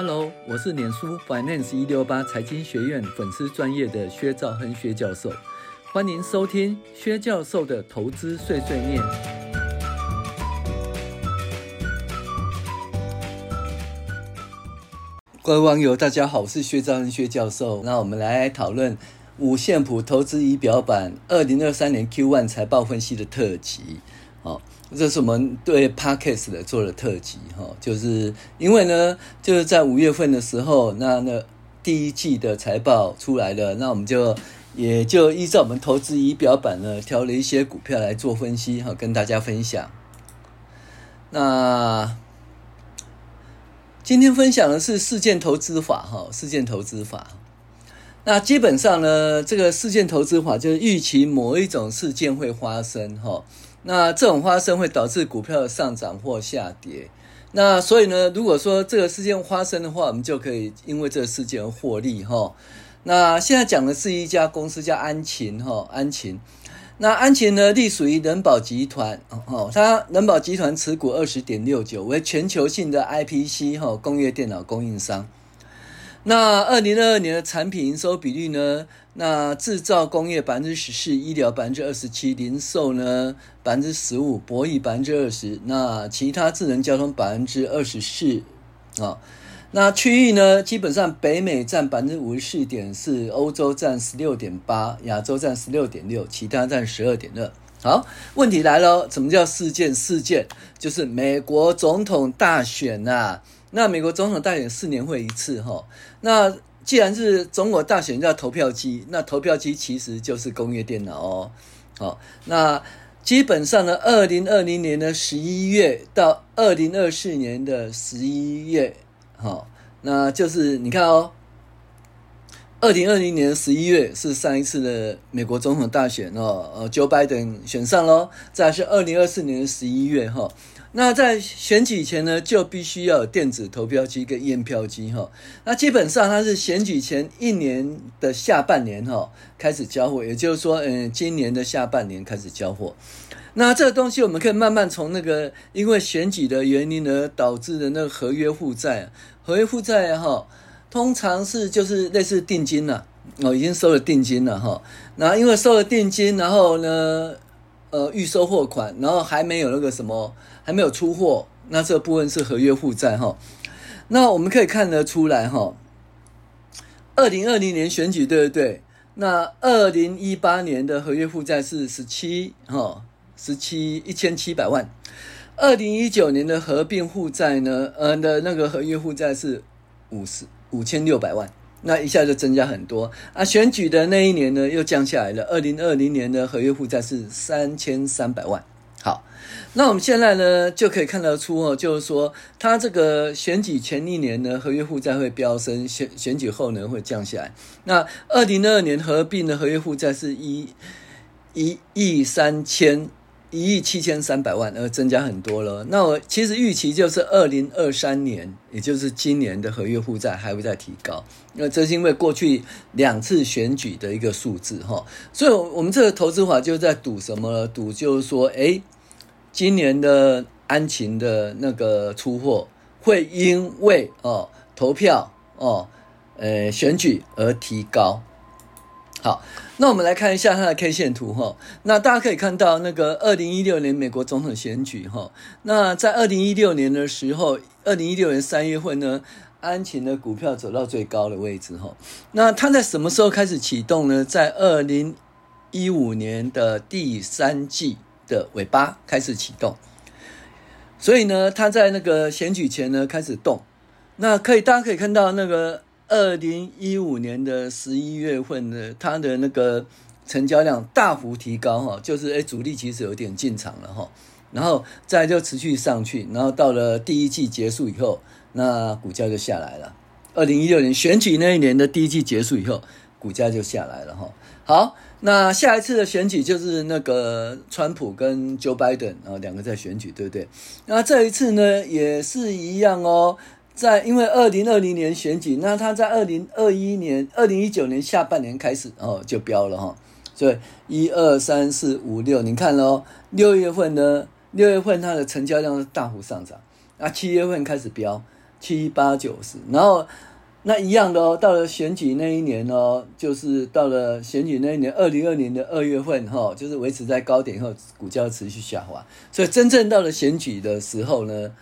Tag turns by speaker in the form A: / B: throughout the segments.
A: Hello，我是脸书 Finance 一六八财经学院粉丝专业的薛兆亨薛教授，欢迎收听薛教授的投资碎碎念。各位网友，大家好，我是薛兆亨薛教授。那我们来讨论五线谱投资仪表板二零二三年 Q1 财报分析的特辑。好。这是我们对 Podcast 的做的特辑哈，就是因为呢，就是在五月份的时候，那那第一季的财报出来了，那我们就也就依照我们投资仪表板呢，挑了一些股票来做分析哈，跟大家分享。那今天分享的是事件投资法哈，事件投资法。那基本上呢，这个事件投资法就是预期某一种事件会发生哈。那这种发生会导致股票的上涨或下跌。那所以呢，如果说这个事件发生的话，我们就可以因为这个事件而获利哈。那现在讲的是一家公司叫安勤哈，安勤。那安勤呢，隶属于人保集团哦，它人保集团持股二十点六九，为全球性的 IPC 哈工业电脑供应商。那二零二二年的产品营收比率呢？那制造工业百分之十四，医疗百分之二十七，零售呢百分之十五，博弈百分之二十，那其他智能交通百分之二十四啊。那区域呢，基本上北美占百分之五十四点四，欧洲占十六点八，亚洲占十六点六，其他占十二点二。好，问题来了，什么叫事件？事件就是美国总统大选呐、啊。那美国总统大选四年会一次哈，那既然是中国大选叫投票机，那投票机其实就是工业电脑哦。好，那基本上呢，二零二零年的十一月到二零二四年的十一月，好，那就是你看哦，二零二零年十一月是上一次的美国总统大选哦，呃，Joe Biden 选上喽，再是二零二四年的十一月哈。那在选举前呢，就必须要有电子投票机跟验票机哈。那基本上它是选举前一年的下半年哈开始交货，也就是说，嗯，今年的下半年开始交货。那这个东西我们可以慢慢从那个因为选举的原因而导致的那个合约负债，合约负债哈，通常是就是类似定金了哦，已经收了定金了哈。那因为收了定金，然后呢，呃，预收货款，然后还没有那个什么。还没有出货，那这部分是合约负债哈。那我们可以看得出来哈，二零二零年选举对不对？那二零一八年的合约负债是十七哈，十七一千七百万。二零一九年的合并负债呢，呃的那个合约负债是五十五千六百万，那一下就增加很多啊。选举的那一年呢，又降下来了。二零二零年的合约负债是三千三百万。好，那我们现在呢就可以看得出哦，就是说，它这个选举前一年呢，合约负债会飙升，选选举后呢会降下来。那二零二二年合并的合约负债是一一亿三千一亿七千三百万，而增加很多了。那我其实预期就是二零二三年，也就是今年的合约负债还会再提高。那这是因为过去两次选举的一个数字哈，所以我们这个投资法就在赌什么？赌就是说，诶，今年的安勤的那个出货会因为哦投票哦呃选举而提高。好，那我们来看一下它的 K 线图哈。那大家可以看到，那个二零一六年美国总统选举哈，那在二零一六年的时候，二零一六年三月份呢，安勤的股票走到最高的位置哈。那它在什么时候开始启动呢？在二零一五年的第三季的尾巴开始启动。所以呢，它在那个选举前呢开始动。那可以，大家可以看到那个。二零一五年的十一月份呢，它的那个成交量大幅提高哈，就是诶主力其实有点进场了哈，然后再就持续上去，然后到了第一季结束以后，那股价就下来了。二零一六年选举那一年的第一季结束以后，股价就下来了哈。好，那下一次的选举就是那个川普跟 Joe Biden 啊两个在选举，对不对？那这一次呢也是一样哦。在因为二零二零年选举，那他在二零二一年、二零一九年下半年开始哦就飙了哈，所以一二三四五六，你看喽，六月份呢，六月份它的成交量是大幅上涨，啊七月份开始飙，七八九十，然后那一样的哦，到了选举那一年哦，就是到了选举那一年，二零二零的二月份哈、哦，就是维持在高点以后，股价持续下滑，所以真正到了选举的时候呢，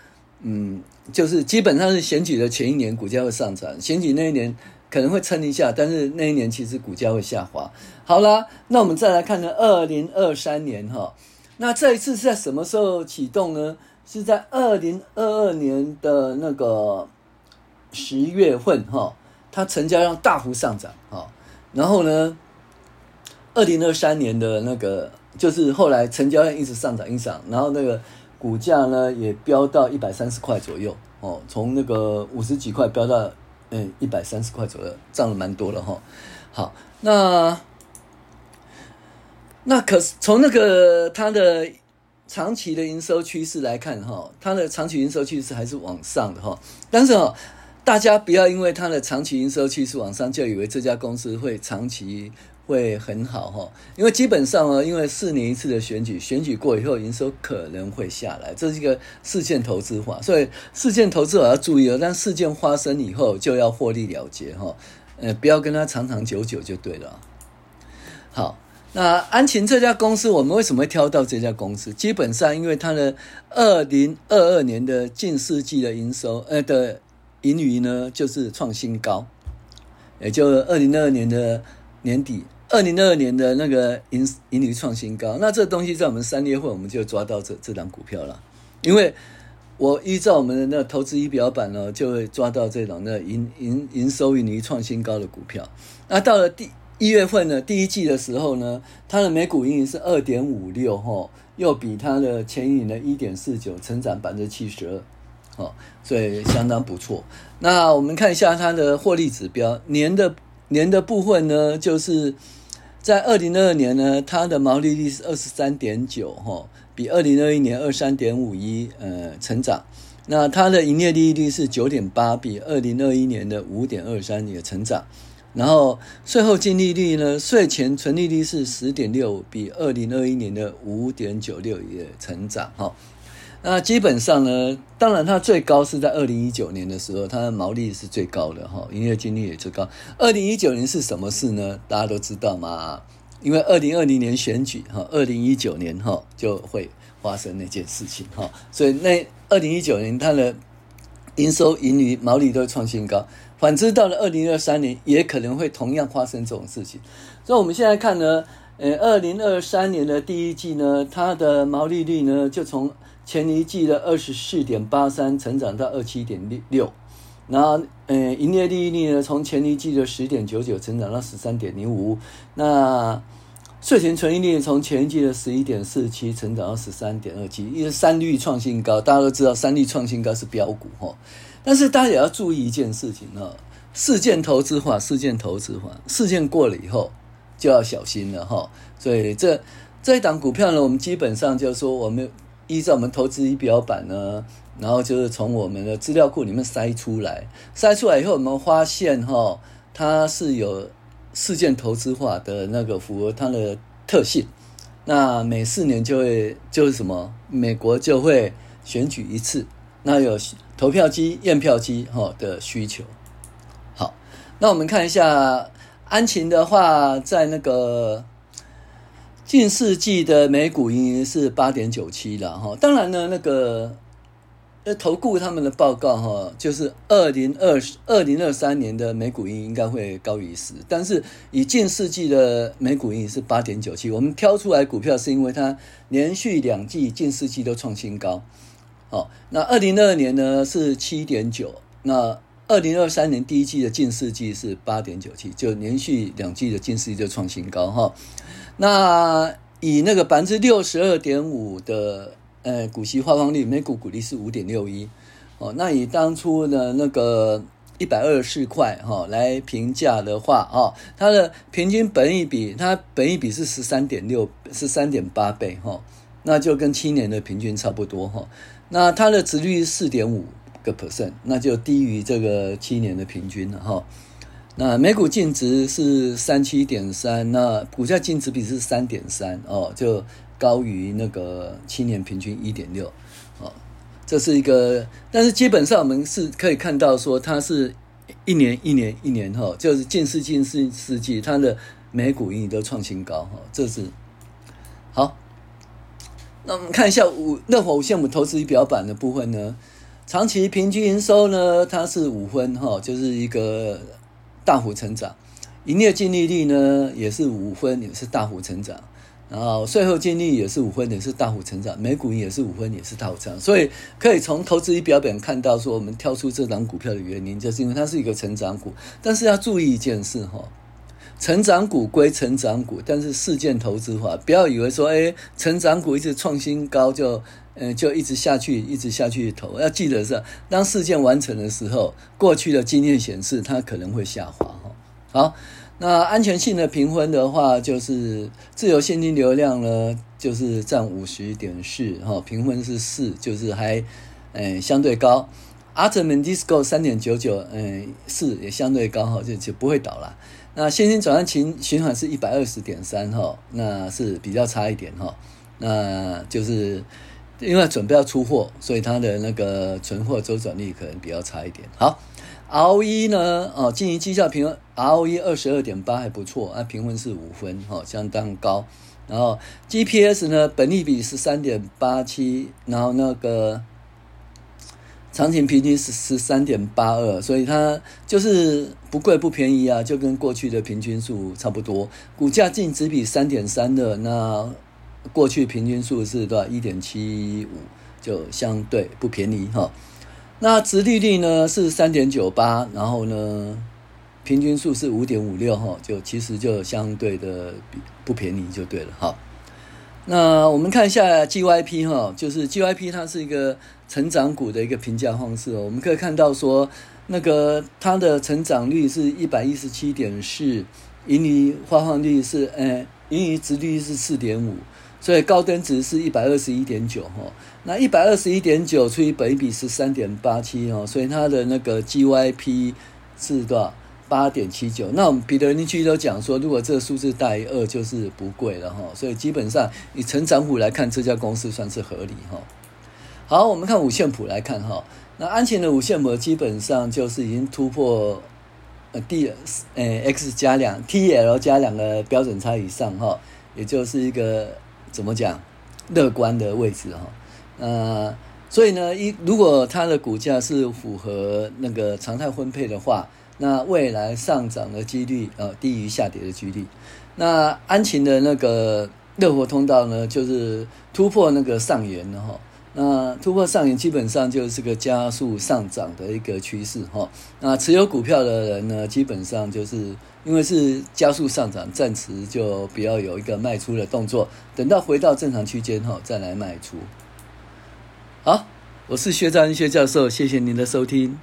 A: 嗯，就是基本上是选举的前一年股价会上涨，选举那一年可能会撑一下，但是那一年其实股价会下滑。好啦，那我们再来看呢，二零二三年哈、那这一次是在什么时候启动呢？是在二零二二年的那个十月份哈，它成交量大幅上涨哈，然后呢，二零二三年的那个就是后来成交量一直上涨，一直上，然后那个股价呢也飙到一百三十块左右哦，从那个五十几块飙到嗯一百三十块左右，涨了蛮多了哈。好，那那可是从那个它的。长期的营收趋势来看，哈，它的长期营收趋势还是往上的，哈。但是，哦，大家不要因为它的长期营收趋势往上，就以为这家公司会长期会很好，哈。因为基本上呢，因为四年一次的选举，选举过以后，营收可能会下来，这是一个事件投资法，所以事件投资我要注意哦。当事件发生以后，就要获利了结，哈，呃，不要跟它长长久久就对了。好。那安勤这家公司，我们为什么会挑到这家公司？基本上，因为它的二零二二年的近世纪的营收，呃的盈余呢，就是创新高，也就二零二二年的年底，二零二二年的那个盈盈余创新高。那这东西在我们三月份我们就抓到这这档股票了，因为我依照我们的那个投资仪表板呢，就会抓到这种那盈盈营收盈余创新高的股票。那到了第一月份呢，第一季的时候呢，它的每股盈余是二点五六，哈，又比它的前一年的一点四九成长百分之七十二，哦，所以相当不错。那我们看一下它的获利指标，年的年的部分呢，就是在二零二二年呢，它的毛利率是二十三点九，哈，比二零二一年二三点五一，呃，成长。那它的营业利率是九点八，比二零二一年的五点二三也成长。然后税后净利率呢，税前纯利率是十点六，比二零二一年的五点九六也成长哈。那基本上呢，当然它最高是在二零一九年的时候，它的毛利是最高的哈，营业净利也最高。二零一九年是什么事呢？大家都知道嘛？因为二零二零年选举哈，二零一九年哈就会发生那件事情哈，所以那二零一九年它的营收、盈余、毛利都创新高。反之，到了二零二三年，也可能会同样发生这种事情。所以，我们现在看呢，呃，二零二三年的第一季呢，它的毛利率呢，就从前一季的二十四点八三成长到二七点六，然后，呃，营业利率呢，从前一季的十点九九成长到十三点零五，那税前纯益率从前一季的十一点四七成长到十三点二七，因为三率创新高，大家都知道三率创新高是标股哈。但是大家也要注意一件事情哈，事件投资化，事件投资化，事件过了以后就要小心了哈。所以这这一档股票呢，我们基本上就是说，我们依照我们投资仪表板呢，然后就是从我们的资料库里面筛出来，筛出来以后，我们发现哈，它是有事件投资化的那个符合它的特性。那每四年就会就是什么，美国就会选举一次，那有。投票机、验票机，哈的需求。好，那我们看一下安勤的话，在那个近四季的每股盈余是八点九七了，哈。当然呢，那个呃投顾他们的报告，哈，就是二零二二零二三年的每股盈应该会高于十，但是以近四季的每股盈是八点九七，我们挑出来股票是因为它连续两季近四季都创新高。好，那二零二二年呢是七点九，那二零二三年第一季的近四季是八点九七，就连续两季的近四季就创新高哈。那以那个百分之六十二点五的呃股息发放率，每股股利是五点六一。哦，那以当初的那个一百二十四块哈来评价的话啊，它的平均本益比，它本益比是十三点六，十三点八倍哈，那就跟七年的平均差不多哈。那它的殖利率四点五个 percent，那就低于这个七年的平均了哈。那每股净值是三七点三，那股价净值比是三点三哦，就高于那个七年平均一点六哦。这是一个，但是基本上我们是可以看到说，它是一年一年一年哈，就是近世近世世纪，它的每股盈余都创新高哈，这是好。那我们看一下五乐活五线谱投资仪表板的部分呢，长期平均营收呢，它是五分哈，就是一个大幅成长，营业净利率呢也是五分，也是大幅成长。然后税后净利也是五分，也是大幅成长；每股也是五分，也是大幅成长。所以可以从投资仪表表看到，说我们挑出这档股票的原因，就是因为它是一个成长股。但是要注意一件事哈，成长股归成长股，但是事件投资法，不要以为说，哎，成长股一直创新高就，嗯，就一直下去，一直下去投。要记得是，当事件完成的时候，过去的经验显示它可能会下滑哈。好。那安全性的评分的话，就是自由现金流量呢，就是占五十点四，哈，评分是四，就是还，嗯，相对高。Artemis Score 三点九九，嗯，四也相对高，哈，就就不会倒了。那现金转换循循环是一百二十点三，哈，那是比较差一点，哈，那就是因为准备要出货，所以它的那个存货周转率可能比较差一点。好。ROE 呢？哦，经营绩效评分 ROE 二十二点八还不错啊，评分是五分，哦，相当高。然后 GPS 呢，本利比是三点八七，然后那个场景平均是十三点八二，所以它就是不贵不便宜啊，就跟过去的平均数差不多。股价净值比三点三的，那过去平均数是多少？一点七五，就相对不便宜哈。那殖利率呢是三点九八，然后呢，平均数是五点五六哈，就其实就相对的不便宜就对了哈。那我们看一下 GYP 哈，就是 GYP 它是一个成长股的一个评价方式哦。我们可以看到说，那个它的成长率是一百一十七点四，盈余发放率是呃，盈余殖率是四点五。所以高登值是一百二十一点九哈，那一百二十一点九除以本益比是三点八七哦，所以它的那个 GYP 是多少？八点七九。那我们彼得林区都讲说，如果这个数字大于二，就是不贵了哈。所以基本上以成长股来看，这家公司算是合理哈。好，我们看五线谱来看哈，那安勤的五线谱基本上就是已经突破呃 D 呃 X 加两 TL 加两个标准差以上哈，也就是一个。怎么讲？乐观的位置哈，呃，所以呢，一如果它的股价是符合那个常态分配的话，那未来上涨的几率呃低于下跌的几率。那安勤的那个热活通道呢，就是突破那个上缘了哈。那突破上沿基本上就是个加速上涨的一个趋势哈。那持有股票的人呢，基本上就是因为是加速上涨，暂时就不要有一个卖出的动作，等到回到正常区间后，再来卖出。好，我是薛兆亨薛教授，谢谢您的收听。